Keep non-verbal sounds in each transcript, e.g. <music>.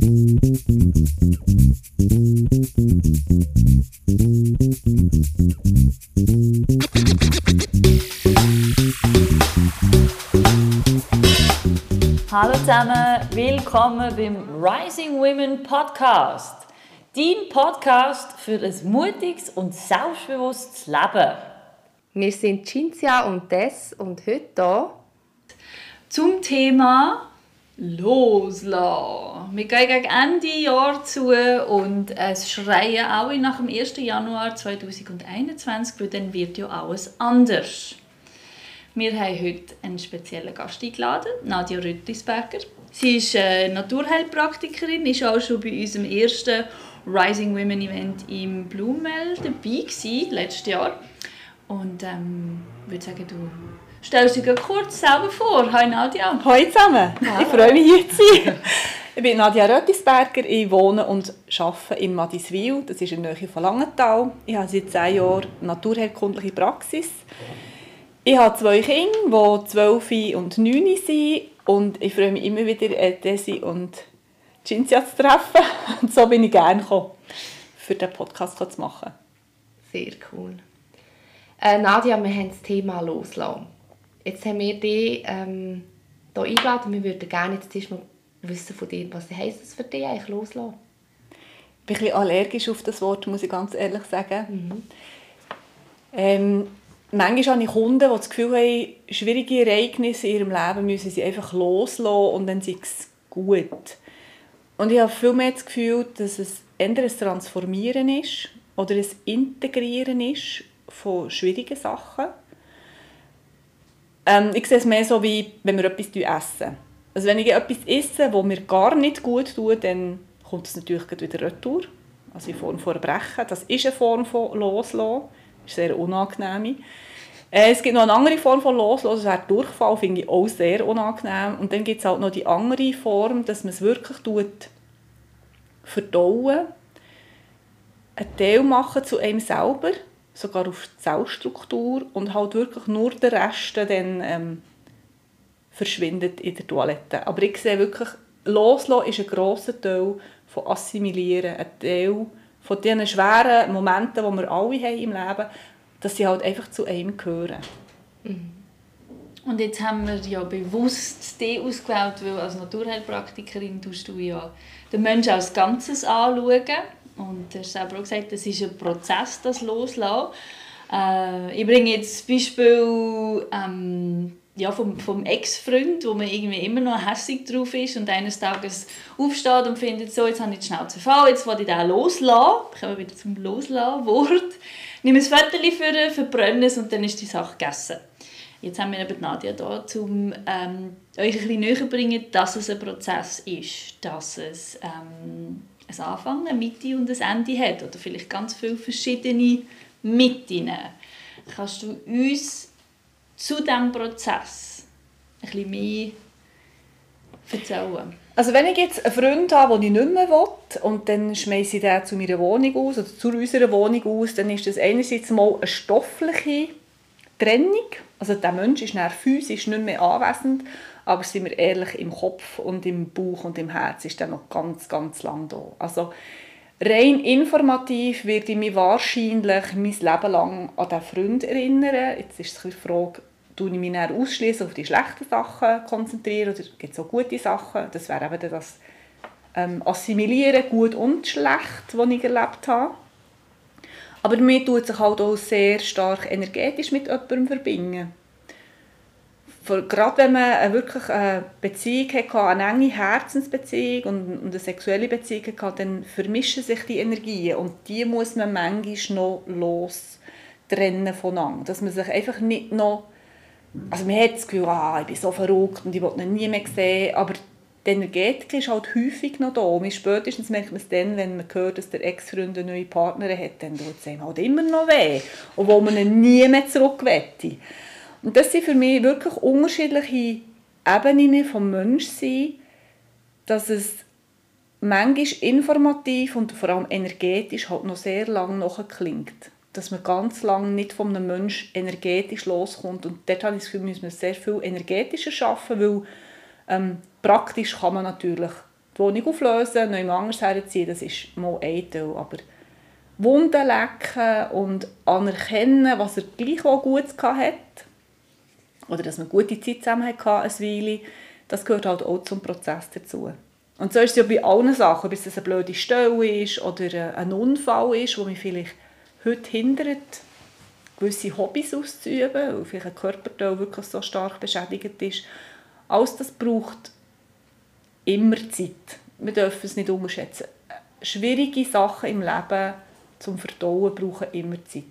Hallo zusammen, willkommen beim Rising Women Podcast. Dein Podcast für ein mutiges und selbstbewusstes Leben. Wir sind Cinzia und Tess und heute hier zum Thema Loslassen. Wir gehen gegen Ende Jahr zu und es schreien alle nach dem 1. Januar 2021, weil dann wird ja alles anders. Wir haben heute einen speziellen Gast eingeladen, Nadja Rüttisberger. Sie ist äh, Naturheilpraktikerin, ist auch schon bei unserem ersten Rising Women Event im Blumel dabei gewesen, letztes Jahr. Und ähm, ich würde sagen, du stellst dich kurz selber vor. Hi Nadja. Hallo zusammen, Hallo. ich freue mich hier zu sein. <laughs> Ich bin Nadja Röttisberger, ich wohne und arbeite in Madiswil, das ist in der Nähe von Langenthal. Ich habe seit zehn Jahren naturheilkundliche Praxis. Ich habe zwei Kinder, die 12 und 9 sind und ich freue mich immer wieder, Desi und Cinzia zu treffen. <laughs> Und so bin ich gerne gekommen, für diesen Podcast zu machen. Sehr cool. Äh, Nadja, wir haben das Thema loslassen. Jetzt haben wir dich ähm, hier eingeladen. Wir würden gerne jetzt erst mal wissen von dir, was heisst es für dich eigentlich loslassen? Ich bin ein bisschen allergisch auf das Wort, muss ich ganz ehrlich sagen. Mhm. Ähm, manchmal habe ich Kunden, die das Gefühl haben, schwierige Ereignisse in ihrem Leben müssen sie einfach loslassen und dann ist es gut. Und ich habe viel mehr das Gefühl, dass es entweder ein Transformieren ist oder ein Integrieren ist von schwierigen Sachen. Ähm, ich sehe es mehr so, wie wenn wir etwas essen. Also wenn ich etwas esse, das mir gar nicht gut tut, dann kommt es natürlich wieder retour. Also in Form von Erbrechen. Das ist eine Form von Loslassen ist sehr unangenehm. Äh, es gibt noch eine andere Form von Loslassen, das wäre Durchfall, finde ich auch sehr unangenehm. Und dann gibt es halt noch die andere Form, dass man es wirklich tut, verdauen, einen Teil machen zu einem selber, sogar auf die Zellstruktur und halt wirklich nur der Rest dann ähm, verschwindet in der Toilette. Aber ich sehe wirklich, Loslassen ist ein grosser Teil von Assimilieren, ein Teil von diesen schweren Momenten, die wir alle haben im Leben, dass sie halt einfach zu einem gehören. Mhm. Und jetzt haben wir ja bewusst die ausgewählt, weil als Naturheilpraktikerin tust du ja den Menschen als Ganzes anschauen. Und du hast selber auch gesagt, das ist ein Prozess, das Loslassen. Äh, ich bringe jetzt das Beispiel ähm, ja, vom, vom Ex-Freund, wo man irgendwie immer noch hässlich drauf ist und eines Tages aufsteht und findet, so, jetzt habe ich die Schnauze voll, jetzt will ich den loslassen. Ich komme wieder zum Loslassen-Wort. Nehme ein Viertel für verbrenne es und dann ist die Sache gegessen. Jetzt haben wir eben Nadja da, um ähm, euch ein bisschen näher bringen, dass es ein Prozess ist, dass es ähm, ein Anfang, eine Mitte und ein Ende hat oder vielleicht ganz viele verschiedene Mitten. Kannst du uns zu diesem Prozess ein bisschen mehr erzählen? Also wenn ich jetzt einen Freund habe, den ich nicht mehr will, und dann schmeiße ich den zu meiner Wohnung aus oder zu unserer Wohnung aus, dann ist das einerseits mal eine stoffliche Trennung. Also der Mensch ist dann physisch nicht mehr anwesend, aber sind wir ehrlich, im Kopf und im Bauch und im Herz ist er noch ganz, ganz lang da. Also rein informativ werde ich mich wahrscheinlich mein Leben lang an diesen Freund erinnern. Jetzt ist die Frage, tue ich mich dann ausschließlich auf die schlechten Sachen konzentrieren oder gibt es auch gute Sachen? Das wäre eben das ähm, Assimilieren, gut und schlecht, was ich erlebt habe. Aber mir tut sich halt auch sehr stark energetisch mit jemandem verbinden. Gerade wenn man wirklich eine Beziehung hatte, eine enge Herzensbeziehung und eine sexuelle Beziehung hatte, dann vermischen sich die Energien und die muss man manchmal noch los trennen voneinander. Dass man sich einfach nicht noch also man hat das Gefühl, ah, ich bin so verrückt und ich will ihn nie mehr sehen, aber die Energetik ist halt häufig noch da. Und spätestens merkt man es dann, wenn man hört, dass der Ex-Freund eine neue Partnerin hat, dann tut es einem halt immer noch weh, obwohl man ihn nie mehr zurück wette. Und das sind für mich wirklich unterschiedliche Ebenen vom Menschsein, dass es manchmal informativ und vor allem energetisch halt noch sehr lange nachklingt dass man ganz lange nicht von einem Menschen energetisch loskommt. Und dort habe ich das Gefühl, müssen wir sehr viel energetischer arbeiten, weil ähm, praktisch kann man natürlich die Wohnung auflösen, neu anders herziehen, das ist mal ein Teil. Aber Wunden lecken und anerkennen, was er gleich auch gut hat, oder dass man gute Zeit zusammen hatte, eine Weile, das gehört halt auch zum Prozess dazu. Und so ist es ja bei allen Sachen, ob es eine blöde Stelle ist oder ein Unfall ist, der mich vielleicht heute hindert, gewisse Hobbys auszuüben, weil vielleicht ein Körperteil wirklich so stark beschädigt ist. Alles das braucht immer Zeit. Wir dürfen es nicht unterschätzen. Schwierige Sachen im Leben zum Verdauen brauchen immer Zeit.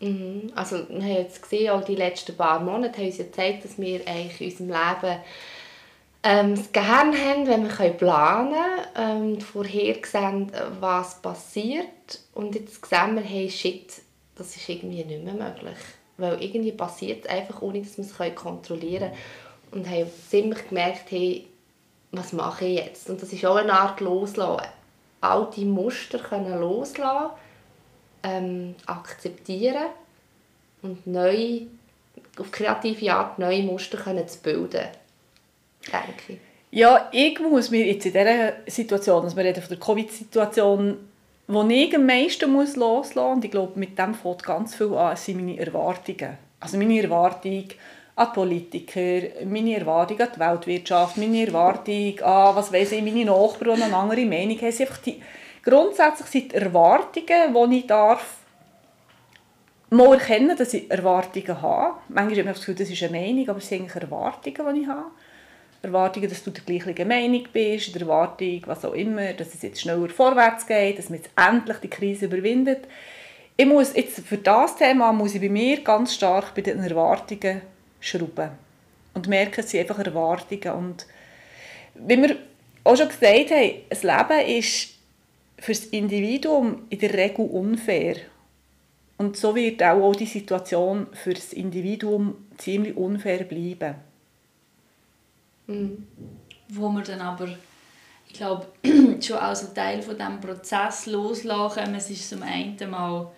Mhm. Also wir haben jetzt gesehen, auch die letzten paar Monate haben uns ja gezeigt, dass wir eigentlich in unserem Leben ähm, das Gehirn haben, wenn wir planen können, ähm, vorhersehen, was passiert. Und jetzt sehen wir, hey, shit, das ist irgendwie nicht mehr möglich. Weil irgendwie passiert es einfach, ohne dass wir es kontrollieren können. Und haben ziemlich gemerkt, hey, was mache ich jetzt? Und das ist auch eine Art Loslassen. Alte Muster können loslassen, ähm, akzeptieren und neu, auf kreative Art neue Muster können zu bilden denke ich. Ja, ich muss mir jetzt in dieser Situation, also wir reden von der Covid-Situation, wo ich am meisten muss loslassen muss, und ich glaube, mit dem fängt ganz viel an, sind meine Erwartungen. Also meine Erwartung an die Politiker, meine Erwartung an die Weltwirtschaft, meine Erwartung an, was weiß ich, meine Nachbarn, die eine andere Meinung haben. einfach die, grundsätzlich sind die Erwartungen, die ich darf, mal erkennen, dass ich Erwartungen habe. Manchmal habe ich das Gefühl, das ist eine Meinung, aber es sind eigentlich Erwartungen, die ich habe. Erwartungen, dass du der gleichen Meinung bist, der Erwartung, was auch immer, dass es jetzt schneller vorwärts geht, dass man jetzt endlich die Krise überwindet. Ich muss jetzt für das Thema muss ich bei mir ganz stark bei den Erwartungen schrauben und merke, es sind einfach Erwartungen und wie wir auch schon gesagt haben, das Leben ist für das Individuum in der Regel unfair und so wird auch die Situation für das Individuum ziemlich unfair bleiben. Mhm. Wo wir dann aber, ich glaube, <clears throat> schon als Teil von diesem Prozess loslassen. Es ist zum einen mal,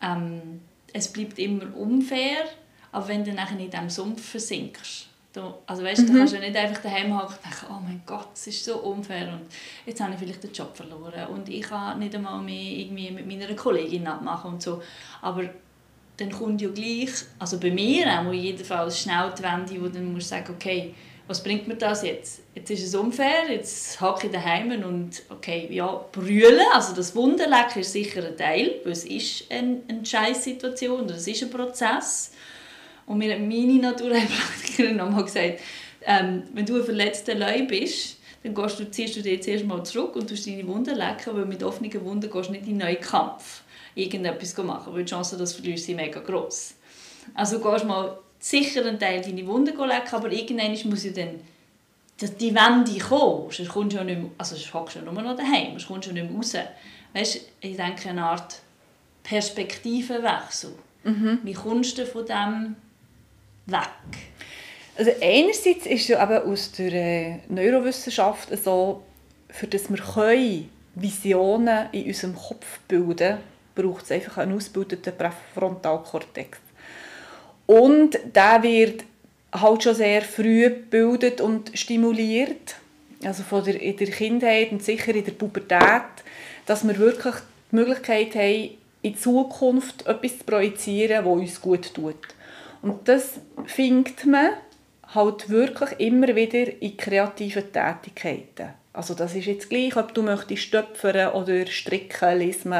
ähm, es bleibt immer unfair, aber wenn du dann in diesem Sumpf versinkst, du, also weißt, mhm. du kannst ja nicht einfach daheim hocken und denken, oh mein Gott, es ist so unfair und jetzt habe ich vielleicht den Job verloren und ich kann nicht einmal mehr irgendwie mit meiner Kollegin abmachen und so. Aber dann kommt ja gleich, also bei mir auch jedenfalls schnell die Wende, wo dann musst du sagen, okay, was bringt mir das jetzt? Jetzt ist es unfair, jetzt hocke ich daheim und okay, ja, brüllen, also das Wunderlecken ist sicher ein Teil, weil es ist eine, eine Scheiß-Situation, es ist ein Prozess. Und mir hat meine Naturheilpraktikerin <laughs> einmal gesagt, ähm, wenn du ein verletzter Leu bist, dann gehst du, ziehst du dich zuerst mal zurück und tust deine Wunden lecken, weil mit offenen Wunden gehst du nicht in einen neuen Kampf irgendetwas machen, weil die Chance, dass du verlierst, sind mega gross. Also gehst mal sicher einen Teil deine Wunden lecken, aber irgendwann muss ja dann die Wende kommen. Sonst kommst du ja nicht mehr, also sonst hockst du ja nur noch daheim, sonst kommst du ja nicht mehr raus. Weißt, ich denke, eine Art Perspektivenwechsel. Mhm. Wie kommst du von dem weg? Also einerseits ist ja eben aus der Neurowissenschaft so, für das wir Visionen in unserem Kopf bilden, braucht es einfach einen ausgebildeten Präfrontalkortex. Und der wird halt schon sehr früh gebildet und stimuliert, also von der, in der Kindheit und sicher in der Pubertät, dass wir wirklich die Möglichkeit haben, in Zukunft etwas zu projizieren, das uns gut tut. Und das findet man halt wirklich immer wieder in kreativen Tätigkeiten. Also das ist jetzt gleich, ob du möchtest stöpfern oder stricken, lesen,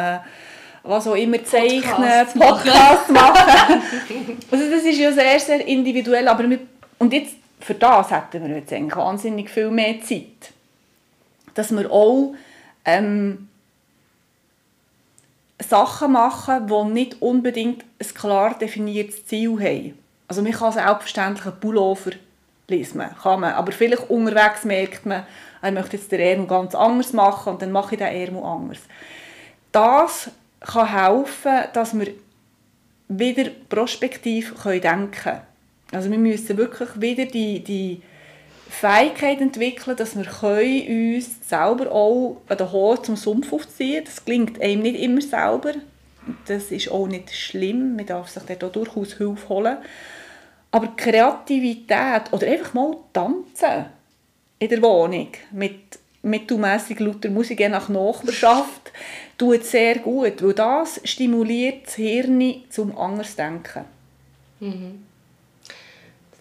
was auch immer zeichnen, Podcast, Podcast machen. <laughs> also das ist ja sehr, sehr individuell. Aber wir, und jetzt, für das hätten wir jetzt eigentlich wahnsinnig viel mehr Zeit. Dass wir auch ähm, Sachen machen, die nicht unbedingt ein klar definiertes Ziel haben. Also man kann selbstverständlich einen Pullover lesen, kann man. aber vielleicht unterwegs merkt man, er möchte jetzt den Ärmel ganz anders machen und dann mache ich den Ärmel anders. Das kann helfen, dass wir wieder prospektiv denken können. Also wir müssen wirklich wieder die, die Fähigkeit entwickeln, dass wir uns selber auch an den Haaren zum Sumpf aufziehen Das klingt einem nicht immer selber. Das ist auch nicht schlimm. Man darf sich da durchaus Hilfe holen. Aber Kreativität oder einfach mal tanzen in der Wohnung mit mittelmässig lauter Musik je nach Nachbarschaft, tut sehr gut, weil das stimuliert das Hirn zum anders denken. Mhm.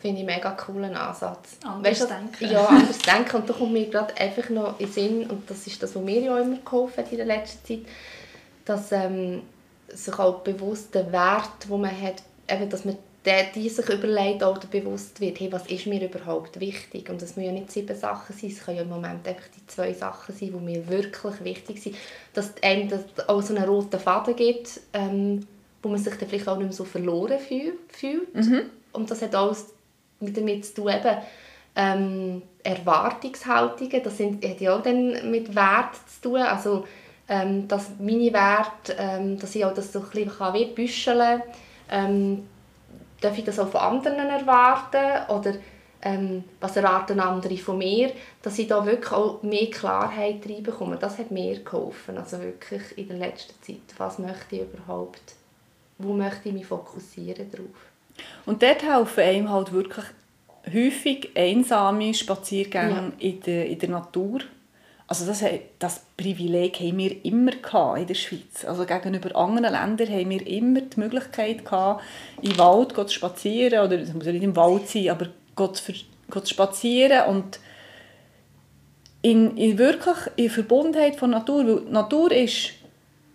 Das finde ich einen mega coolen Ansatz. Anders Weißt denken. Ja, anders denken. Und da kommt mir gerade einfach noch in den Sinn, und das ist das, was mir ja immer geholfen hat in der letzten Zeit, dass ähm, sich auch bewusst der Wert, den man hat, eben, dass man der, die sich überlegt oder bewusst wird, hey, was ist mir überhaupt wichtig? Und es müssen ja nicht sieben Sachen sein, es können ja im Moment einfach die zwei Sachen sein, die mir wirklich wichtig sind. Dass einem das auch so einen roten Faden gibt, ähm, wo man sich dann vielleicht auch nicht mehr so verloren fühl- fühlt. Und das hat alles mit damit zu tun, eben, ähm, Erwartungshaltungen, das sind, hat ja auch dann mit Wert zu tun, also ähm, dass meine Werte, ähm, dass ich auch das so ein bisschen wie büscheln kann, ähm, darf ich das auch von anderen erwarten oder ähm, was erwarten andere von mir, dass ich da wirklich auch mehr Klarheit reinbekomme. Das hat mir geholfen, also wirklich in der letzten Zeit. Was möchte ich überhaupt? Wo möchte ich mich fokussieren drauf? Und dort helfen einem halt wirklich häufig einsame Spaziergänge in, der, in der Natur. Also das, das Privileg haben wir immer gehabt in der Schweiz. Also gegenüber anderen Ländern haben wir immer die Möglichkeit gehabt, im Wald zu spazieren, oder es muss ja nicht im Wald sein, aber zu, spazieren und in, in wirklich in Verbundenheit von Natur, weil die Natur ist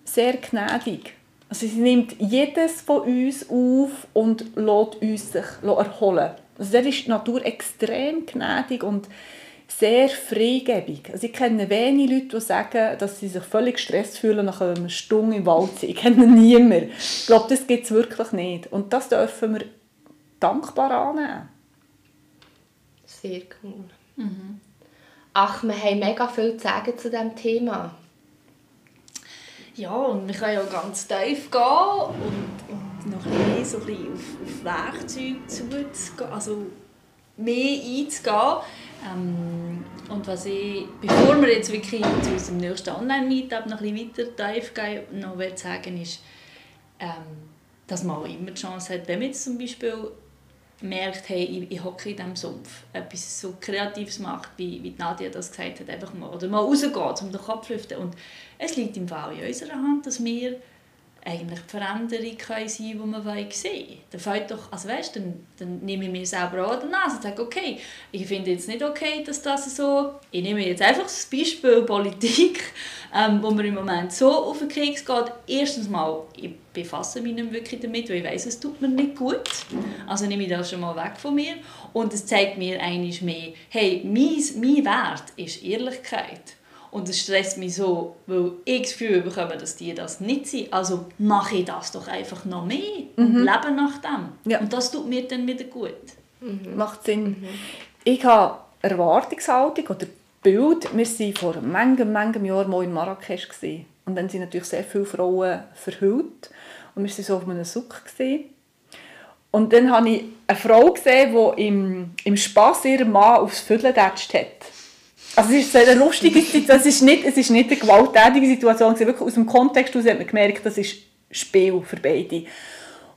sehr gnädig. Also sie nimmt jedes von uns auf und lässt uns sich erholen. Also da ist die Natur extrem gnädig und sehr freigebig. Also ich kenne wenige Leute, die sagen, dass sie sich völlig gestresst fühlen nach einer Stunde im Wald sein. Ich kenne niemanden. Ich glaube, das gibt es wirklich nicht. Und das dürfen wir dankbar annehmen. Sehr cool. Ach, wir haben mega viel zu sagen zu diesem Thema. Ja, und wir können ja ganz tief gehen und, und noch ein bisschen so ein bisschen auf, auf Werkzeuge zuzugehen, also mehr einzugehen. Ähm, und was ich, bevor wir jetzt wirklich zu unserem nächsten Online-Meetup noch ein bisschen weiter tief gehen, noch will sagen ist, ähm, dass man auch immer die Chance hat, wenn man jetzt zum Beispiel merkt, hey, ich, ich hocke in diesem Sumpf, etwas so Kreatives macht, wie, wie Nadia das gesagt hat, einfach mal, oder mal rausgeht, um den Kopf zu lüften. Und es liegt im Fall in unserer Hand, dass wir eigentlich die Veränderung sein die wir wollen sehen Dann fällt doch, also weißt, dann, dann nehme ich mir selber auch an der Nase und sage, okay, ich finde jetzt nicht okay, dass das so, ich nehme jetzt einfach das Beispiel Politik, <laughs> ähm, wo mir im Moment so auf den Keks geht. Erstens mal, ich befasse mich nicht wirklich damit, weil ich weiß, es tut mir nicht gut. Also nehme ich das schon mal weg von mir. Und es zeigt mir eigentlich mehr, hey, mein, mein Wert ist Ehrlichkeit. Und es stresst mich so, weil ich das Gefühl bekomme, dass die das nicht sind. Also mache ich das doch einfach noch mehr und lebe nach dem. Ja. Und das tut mir dann wieder gut. Macht Sinn. Ich habe Erwartungshaltung oder Bild. Wir waren vor manchem, manchem Jahr mal in Marrakesch. Gewesen. Und dann sind natürlich sehr viele Frauen verhüllt. Und wir waren so auf einem Suck. Gewesen. Und dann habe ich eine Frau gesehen, die im, im Spass ihren Mann aufs Viertel getatscht hat. Also es ist eine lustige Situation, es ist nicht, es ist nicht eine gewalttätige Situation, wirklich aus dem Kontext heraus hat man gemerkt, das ist Spiel für beide.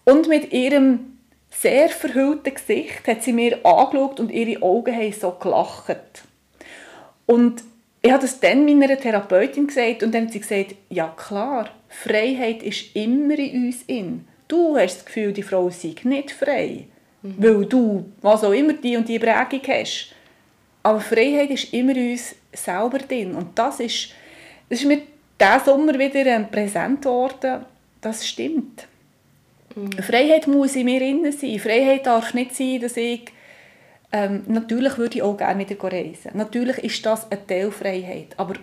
Und mit ihrem sehr verhüllten Gesicht hat sie mir angeschaut und ihre Augen haben so gelacht. Und ich habe das dann meiner Therapeutin gesagt und dann hat sie gesagt, ja klar, Freiheit ist immer in uns in. Du hast das Gefühl, die Frau sei nicht frei, weil du, was auch immer, die und die Prägung hast. Aber Freiheit ist immer uns selber drin. Und das ist, das ist mir diesen Sommer wieder ähm, präsent geworden. Das stimmt. Freiheit muss in mir innen sein. Freiheit darf nicht sein, dass ich... Ähm, natürlich würde ich auch gerne wieder reisen. Natürlich ist das eine Teilfreiheit. Aber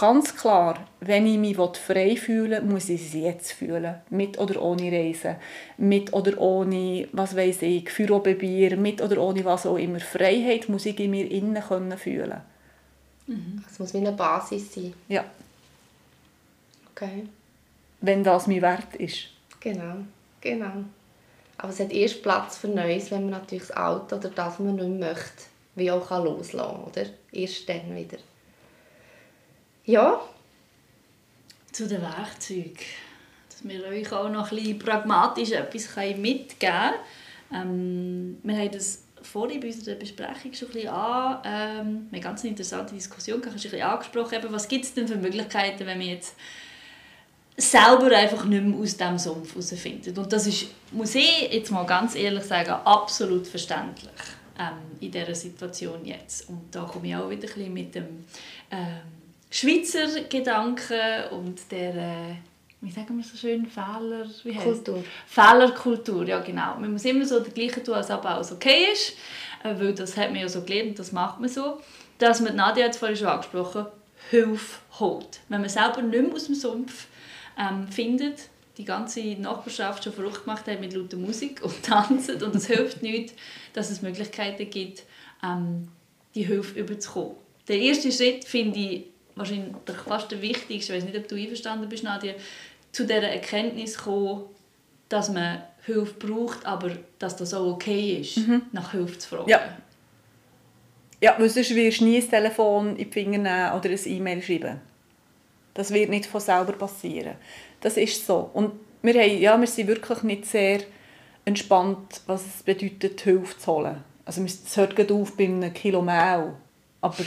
ganz klar, wenn ich mich frei fühle, muss ich es jetzt fühlen. Mit oder ohne Reisen. Mit oder ohne, was weiß ich, Führer bei Bier. Mit oder ohne was auch immer. Freiheit muss ich in mir innen können fühlen. Es muss wie eine Basis sein. Ja, Okay. wenn das mein Wert ist. Genau, genau. Aber es hat erst Platz für Neues, wenn man natürlich das Alte oder das, was man nicht möchte, wie auch kann loslassen kann, oder? Erst dann wieder. Ja, Zu den Werkzeugen. Dass wir euch auch noch bisschen pragmatisch etwas mitgeben können. Ähm, wir haben das vorhin bei unserer Besprechung schon ein bisschen an. Ähm, eine ganz interessante Diskussion gehabt, ein bisschen angesprochen, eben, was gibt es denn für Möglichkeiten, wenn wir jetzt selber einfach nicht mehr aus diesem Sumpf herausfindet. Und das ist, muss ich jetzt mal ganz ehrlich sagen, absolut verständlich ähm, in dieser Situation jetzt. Und da komme ich auch wieder ein bisschen mit dem ähm, Schweizer Gedanken und der, äh, wie sagen wir so schön, Fehler, wie heißt Kultur. Fehlerkultur, ja genau. Man muss immer so das Gleiche tun, als ob alles okay ist, äh, weil das hat man ja so gelernt, das macht man so. Dass man, Nadia es vorhin schon angesprochen, Hilfe holt. Wenn man selber nicht mehr aus dem Sumpf ähm, findet, die ganze Nachbarschaft schon verrückt gemacht hat mit lauter Musik und <laughs> Tanzen und es hilft nicht, dass es Möglichkeiten gibt, ähm, die Hilfe überzukommen. Der erste Schritt finde ich wahrscheinlich fast der wichtigste, ich weiß nicht, ob du einverstanden bist, Nadia, zu dieser Erkenntnis kommen, dass man Hilfe braucht, aber dass das auch okay ist, nach Hilfe zu fragen. Ja. Ja, weil sonst wirst du nie ein Telefon in die Finger nehmen oder ein E-Mail schreiben. Das wird nicht von selber passieren. Das ist so. Und wir, haben, ja, wir sind wirklich nicht sehr entspannt, was es bedeutet, Hilfe zu holen. Also es hört gerade auf bei einem Kilo Mehl. Aber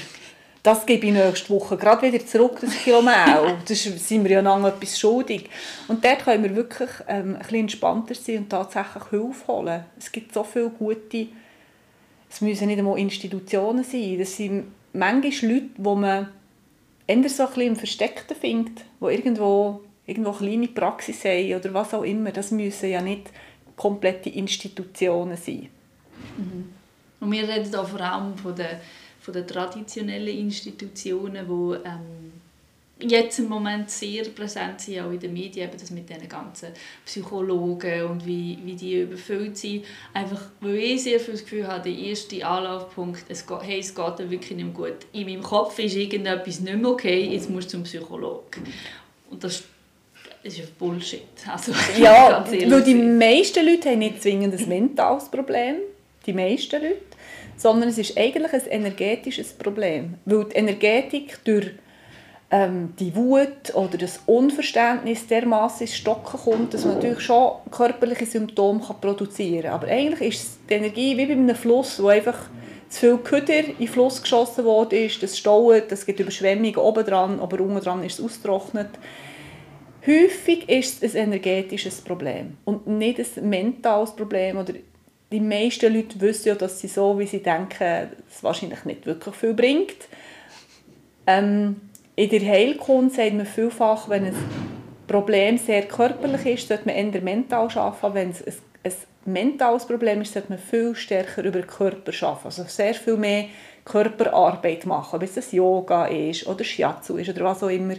das gebe ich nächste Woche gerade wieder zurück, das Kilo Mehl. <laughs> Das sind wir ja lange etwas schuldig. Und dort können wir wirklich ähm, ein bisschen entspannter sein und tatsächlich Hilfe holen. Es gibt so viele gute es müssen nicht einmal Institutionen sein. Das sind manchmal Leute, die man eher so ein bisschen im Versteckten findet, die irgendwo, irgendwo kleine Praxis haben oder was auch immer. Das müssen ja nicht komplette Institutionen sein. Und wir reden hier vor allem von den, von den traditionellen Institutionen, die ähm, jetzt im Moment sehr präsent sind, auch in den Medien, eben das mit diesen ganzen Psychologen und wie, wie die überfüllt sind. Einfach, weil ich sehr viel das Gefühl habe, der erste Anlaufpunkt, es geht, hey, es geht dir wirklich nicht gut. In meinem Kopf ist irgendetwas nicht mehr okay, jetzt musst du zum Psychologen. Und das ist ja Bullshit. Also, <laughs> Ja, weil die meisten Leute haben nicht zwingend ein mentales Problem, die meisten Leute, sondern es ist eigentlich ein energetisches Problem, weil die Energetik durch ähm, die Wut oder das Unverständnis dermaßen ins Stocken kommt, dass man natürlich schon körperliche Symptome kann produzieren kann. Aber eigentlich ist die Energie wie bei einem Fluss, wo einfach zu viel Köder in den Fluss geschossen worden ist, das staut, es gibt Überschwemmungen oben dran, aber unten dran ist es ausgetrocknet. Häufig ist es ein energetisches Problem und nicht ein mentales Problem. Oder die meisten Leute wissen ja, dass sie so, wie sie denken, es wahrscheinlich nicht wirklich viel bringt. Ähm, in der Heilkunde sagt man vielfach, wenn ein Problem sehr körperlich ist, sollte man eher mental arbeiten. Wenn es ein, ein mentales Problem ist, sollte man viel stärker über den Körper arbeiten. Also sehr viel mehr Körperarbeit machen, ob es das Yoga ist oder Shiatsu ist oder was auch immer.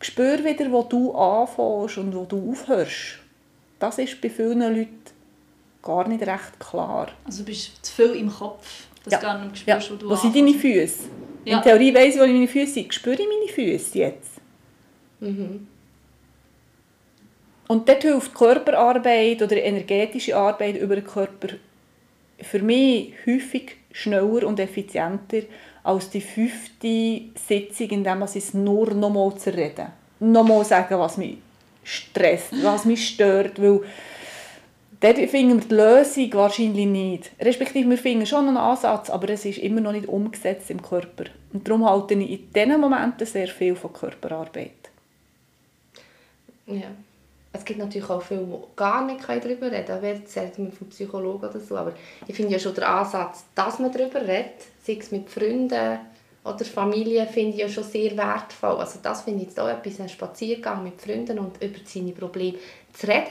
Spür wieder, wo du anfängst und wo du aufhörst. Das ist bei vielen Leuten gar nicht recht klar. Also du bist zu viel im Kopf, dass Ja. du gar nicht Ja. spürst, wo du Wo sind deine. Füße? Ja. In Theorie weiss ich, wo meine Füße sind. Spüre ich meine Füße jetzt? Mhm. Und dort hilft Körperarbeit oder energetische Arbeit über den Körper für mich häufig schneller und effizienter als die fünfte Sitzung, in der man es nur nochmal zu reden. Nochmal sagen, was mich stresst, was mich stört, weil dort finden wir die Lösung wahrscheinlich nicht. Respektive, wir finden schon einen Ansatz, aber es ist immer noch nicht umgesetzt im Körper. Und darum halte ich in diesen Momenten sehr viel von Körperarbeit. Ja. Es gibt natürlich auch viele, die gar nicht darüber reden können. Wer sagt man vom Psychologen oder so. Aber ich finde ja schon den Ansatz, dass man darüber redet, sei es mit Freunden oder Familie, finde ich ja schon sehr wertvoll. Also das finde ich jetzt auch etwas, ein Spaziergang mit Freunden und über seine Probleme zu reden.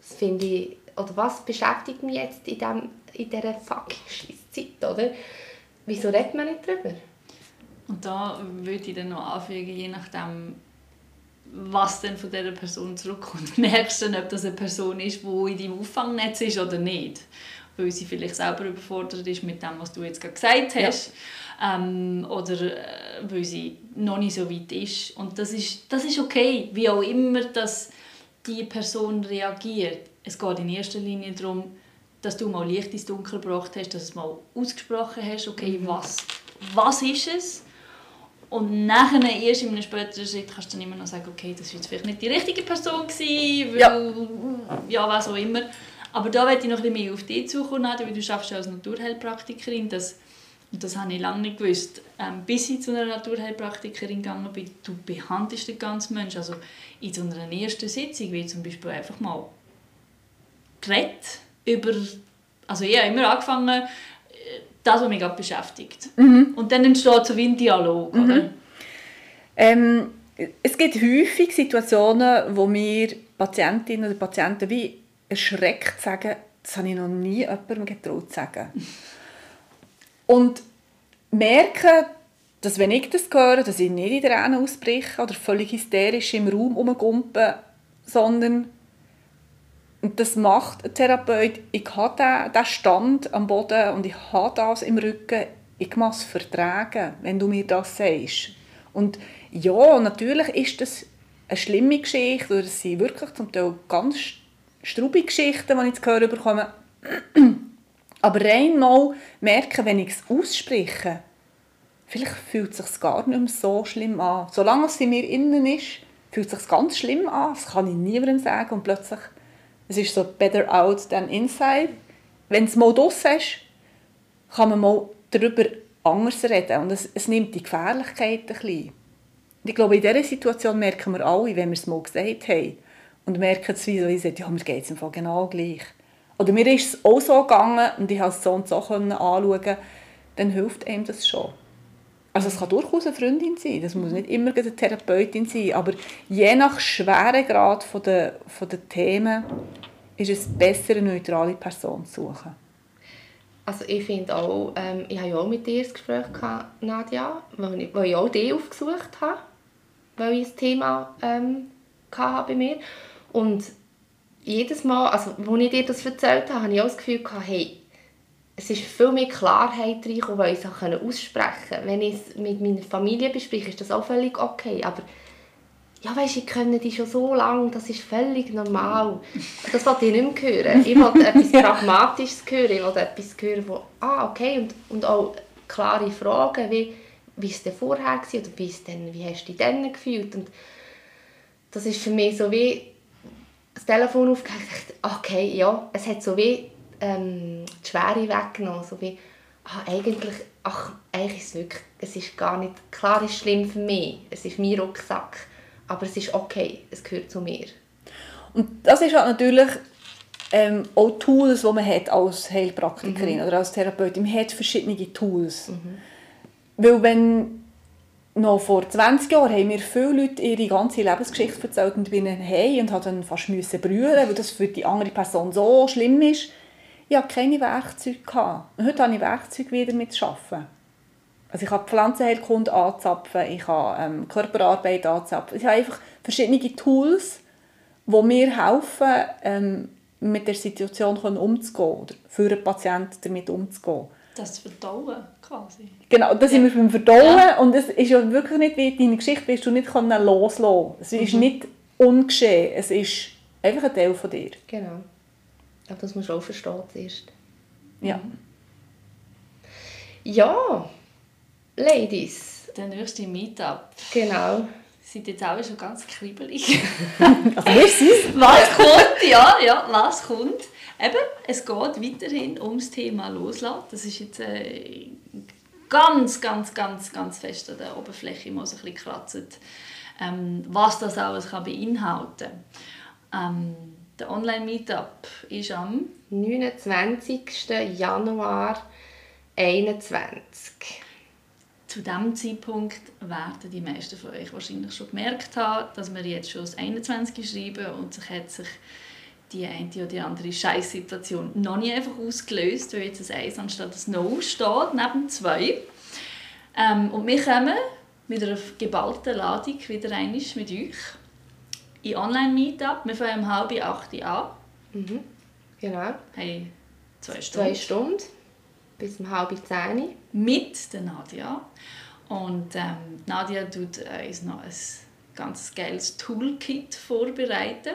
Das finde ich, oder was beschäftigt mich jetzt in, dem, in dieser fucking Scheisszeit, oder? Wieso redet man nicht darüber? Und da würde ich dann noch anfügen, je nachdem, was denn von dieser Person zurückkommt, <laughs> merkst du dann, ob das eine Person ist, die in deinem Auffangnetz ist oder nicht. Weil sie vielleicht selber überfordert ist mit dem, was du jetzt gerade gesagt hast. Ähm, oder äh, weil sie noch nicht so weit ist. Und das ist, das ist okay, wie auch immer, dass die Person reagiert. Es geht in erster Linie darum, dass du mal Licht ins Dunkel gebracht hast, dass du es mal ausgesprochen hast, okay, was, was ist es? Und nachher, erst in einem späteren Schritt, kannst du dann immer noch sagen, okay, das war jetzt vielleicht nicht die richtige Person, gewesen, weil, ja. was auch immer. Aber da werde ich noch ein bisschen mehr auf dich zukommen, weil du arbeitest als Naturheilpraktikerin. Das, und das habe ich lange nicht gewusst. Ähm, bis ich zu einer Naturheilpraktikerin gegangen bin, du behandelst den ganzen Menschen. Also in so einer ersten Sitzung wie zum Beispiel einfach mal geredet über... Also ich habe immer angefangen, äh, das, was mich gerade beschäftigt. Mhm. Und dann entsteht so wie ein Dialog, oder? Ähm, es gibt häufig Situationen, wo mir Patientinnen oder Patienten wie erschreckt sagen, das habe ich noch nie jemandem getraut zu sagen. <laughs> Und merken, dass wenn ich das höre, dass ich nicht in Tränen ausbreche oder völlig hysterisch im Raum rumgumpe, sondern und das macht ein Therapeut. Ich habe diesen, diesen Stand am Boden und ich habe das im Rücken. Ich kann es vertragen, wenn du mir das sagst. Und ja, natürlich ist das eine schlimme Geschichte, oder es sind wirklich zum Teil ganz strubige Geschichten, die ich zu hören bekomme. <clears throat> Aber rein mal merken, wenn ich es ausspreche, vielleicht fühlt es sich gar nicht mehr so schlimm an. Solange es in mir innen ist, fühlt es sich ganz schlimm an. Das kann ich niemandem sagen. Und plötzlich, es ist so better out than inside. Wenn es mal draussen ist, kann man mal darüber anders reden. Und es, es nimmt die Gefährlichkeit ein bisschen. Und ich glaube, in dieser Situation merken wir alle, wenn wir es mal gesagt haben, und merken es wie so, ich sage, ja, mir geht es im Fall genau gleich. Oder mir ist es auch so gegangen und ich konnte es so und so anschauen, dann hilft einem das schon. Also es kann durchaus eine Freundin sein, das muss nicht immer eine Therapeutin sein, aber je nach Schweregrad von der, von der Themen ist es besser, eine neutrale Person zu suchen. Also ich finde auch, ähm, ich hatte ja auch mit dir ein Gespräch, gehabt, Nadja, wo ich, wo ich auch dich aufgesucht habe, weil ich ein Thema ähm, hatte bei mir und jedes Mal, also als ich dir das erzählt habe, hatte ich auch das Gefühl, gehabt, hey, es ist viel mehr Klarheit reingekommen, weil ich es auch aussprechen konnte. Wenn ich es mit meiner Familie bespreche, ist das auch völlig okay, aber ja, weißt, ich kenne die schon so lange, das ist völlig normal. Das wollte ich nicht mehr hören. Ich wollte <laughs> etwas Pragmatisches hören, ich wollte etwas hören, wo, ah, okay, und, und auch klare Fragen, wie, wie es denn vorher war oder wie, denn, wie hast du dich dann gefühlt. Und das ist für mich so wie das Telefon aufgehängt, okay, ja, es hat so wie ähm, die Schwere weggenommen, so wie, ah, eigentlich, ach, eigentlich ist es wirklich, es ist gar nicht, klar ist schlimm für mich, es ist mein Rucksack, aber es ist okay, es gehört zu mir. Und das ist halt natürlich ähm, auch Tools, die man hat als Heilpraktikerin mhm. oder als Therapeutin. Man hat verschiedene Tools. Mhm. Weil wenn noch vor 20 Jahren haben mir viele Leute ihre ganze Lebensgeschichte erzählt und bin dann hey und dann fast müssen brüllen, weil das für die andere Person so schlimm ist. Ich hatte keine Werkzeuge. Und heute habe ich Werkzeuge wieder mit zu arbeiten. Also ich habe Pflanzenheilkunde anzapfen, ich habe ähm, Körperarbeit anzapfen. Ich habe einfach verschiedene Tools, die mir helfen, ähm, mit der Situation umzugehen oder für einen Patienten damit umzugehen. Das Verdauen quasi. Genau, da sind wir beim Verdauen ja. und es ist ja wirklich nicht wie deine Geschichte, wirst du nicht loslassen Es ist mhm. nicht ungeschehen, es ist einfach ein Teil von dir. Genau. Aber das musst du auch verstehen zuerst. Ja. Ja, Ladies. Der nächste Meetup. Genau. Seid jetzt auch schon ganz kribbelig. <laughs> also wir sind Was kommt? Ja, ja, was kommt? Eben, es geht weiterhin ums Thema Loslassen. Das ist jetzt äh, ganz, ganz, ganz, ganz fest an der Oberfläche immer so ein bisschen gekratzt, ähm, was das alles kann beinhalten kann. Ähm, der Online-Meetup ist am 29. Januar 2021. Zu diesem Zeitpunkt werden die meisten von euch wahrscheinlich schon gemerkt haben, dass wir jetzt schon das 21 schreiben und sich hat sich die eine oder die andere Scheißsituation noch nicht einfach ausgelöst, weil jetzt ein 1 anstatt ein No steht, neben 2. Ähm, und wir kommen mit einer geballten Ladung wieder einmal mit euch in Online-Meetup. Wir fangen um halb acht an. Mhm. Genau. Hey, zwei Stunden. Zwei Stunden bis um halb zehn. Mit der Nadia. Und ähm, Nadia tut uns noch ein ganz geiles Toolkit vorbereiten.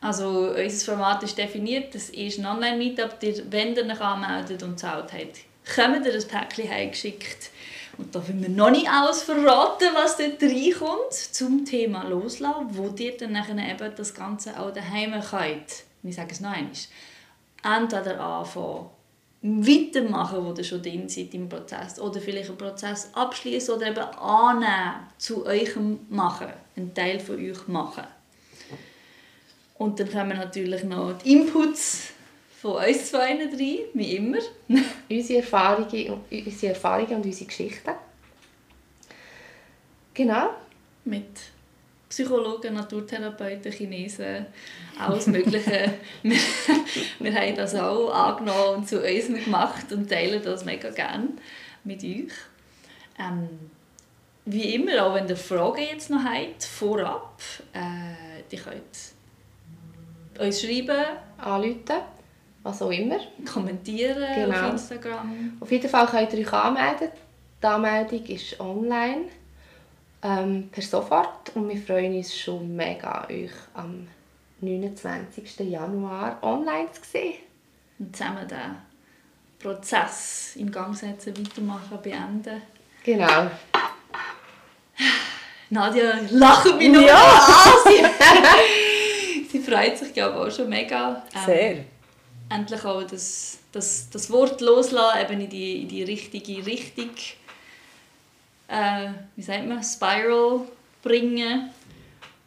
Also unser Format ist definiert, das ist ein Online-Meetup, wenn ihr euch anmeldet und zahlt habt, kommt ihr ein Päckchen heimgeschickt. Und da will wir noch nicht alles verraten, was dort reinkommt zum Thema Loslassen, wo ihr dann nachher eben das Ganze auch daheim könnt. Ich sage es noch einmal entweder anfangen, weitermachen, wo ihr schon drin seid im Prozess, oder vielleicht einen Prozess abschließen oder eben annehmen, zu eurem Machen, einen Teil von euch machen. Und dann kommen natürlich noch die Inputs von uns zwei rein, wie immer. <laughs> unsere, Erfahrungen, unsere Erfahrungen und unsere Geschichten. Genau. Mit Psychologen, Naturtherapeuten, Chinesen, alles Mögliche. <laughs> wir, wir haben das auch angenommen und zu uns gemacht und teilen das mega gerne mit euch. Ähm, wie immer, auch wenn ihr Fragen jetzt noch habt, vorab, äh, die könnt uns schreiben, anrufen, was auch immer. kommentieren Genau. auf Instagram. Auf jeden Fall könnt ihr euch anmelden. Die Anmeldung ist online ähm, per sofort und wir freuen uns schon mega, euch am 29. Januar online zu sehen. Und zusammen den Prozess in Gang setzen, weitermachen, beenden. Genau. Nadja lacht mich noch Ja. an. Sie, <laughs> sie freut sich, glaube ich, auch schon mega. ähm, Sehr. Endlich auch das, das, das Wort loslassen, eben in die, in die richtige Richtung, äh, wie sagt man, Spiral bringen.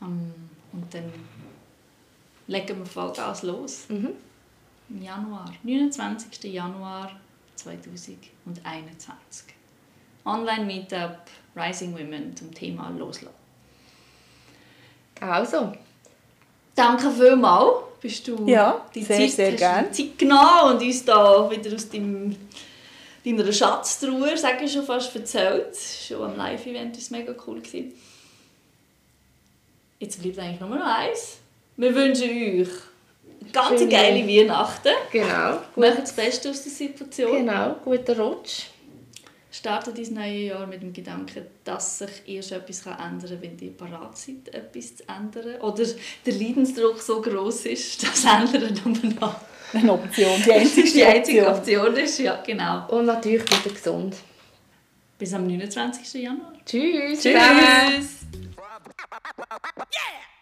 Ähm, und dann legen wir Vollgas los. Mhm. Im Januar, 29. Januar 2021. Online-Meetup Rising Women zum Thema Loslassen. Also, Danke vielmals, bist du Ja, die sehr, Zeit, sehr hast gern. die Zeit genommen und uns da wieder aus deinem, deiner Schatztruhe, sage ich schon fast, erzählt. Schon am Live-Event war es mega cool. Gewesen. Jetzt bleibt eigentlich nur noch eins. Wir wünschen euch eine ganz Schöne- geile Weihnachten. genau. Macht das Beste aus der Situation. Genau, guter Rutsch. Startet dieses neue Jahr mit dem Gedanken, dass sich erst etwas ändern kann, wenn ihr parat seid, etwas zu ändern. Oder der Leidensdruck so groß ist, <laughs> dass Ändern nur noch Eine Option, die <laughs> die einzige einzige Option. Option ist. Ja, genau. Und natürlich wieder gesund. Bis am 29. Januar. Tschüss. Tschüss! Yeah!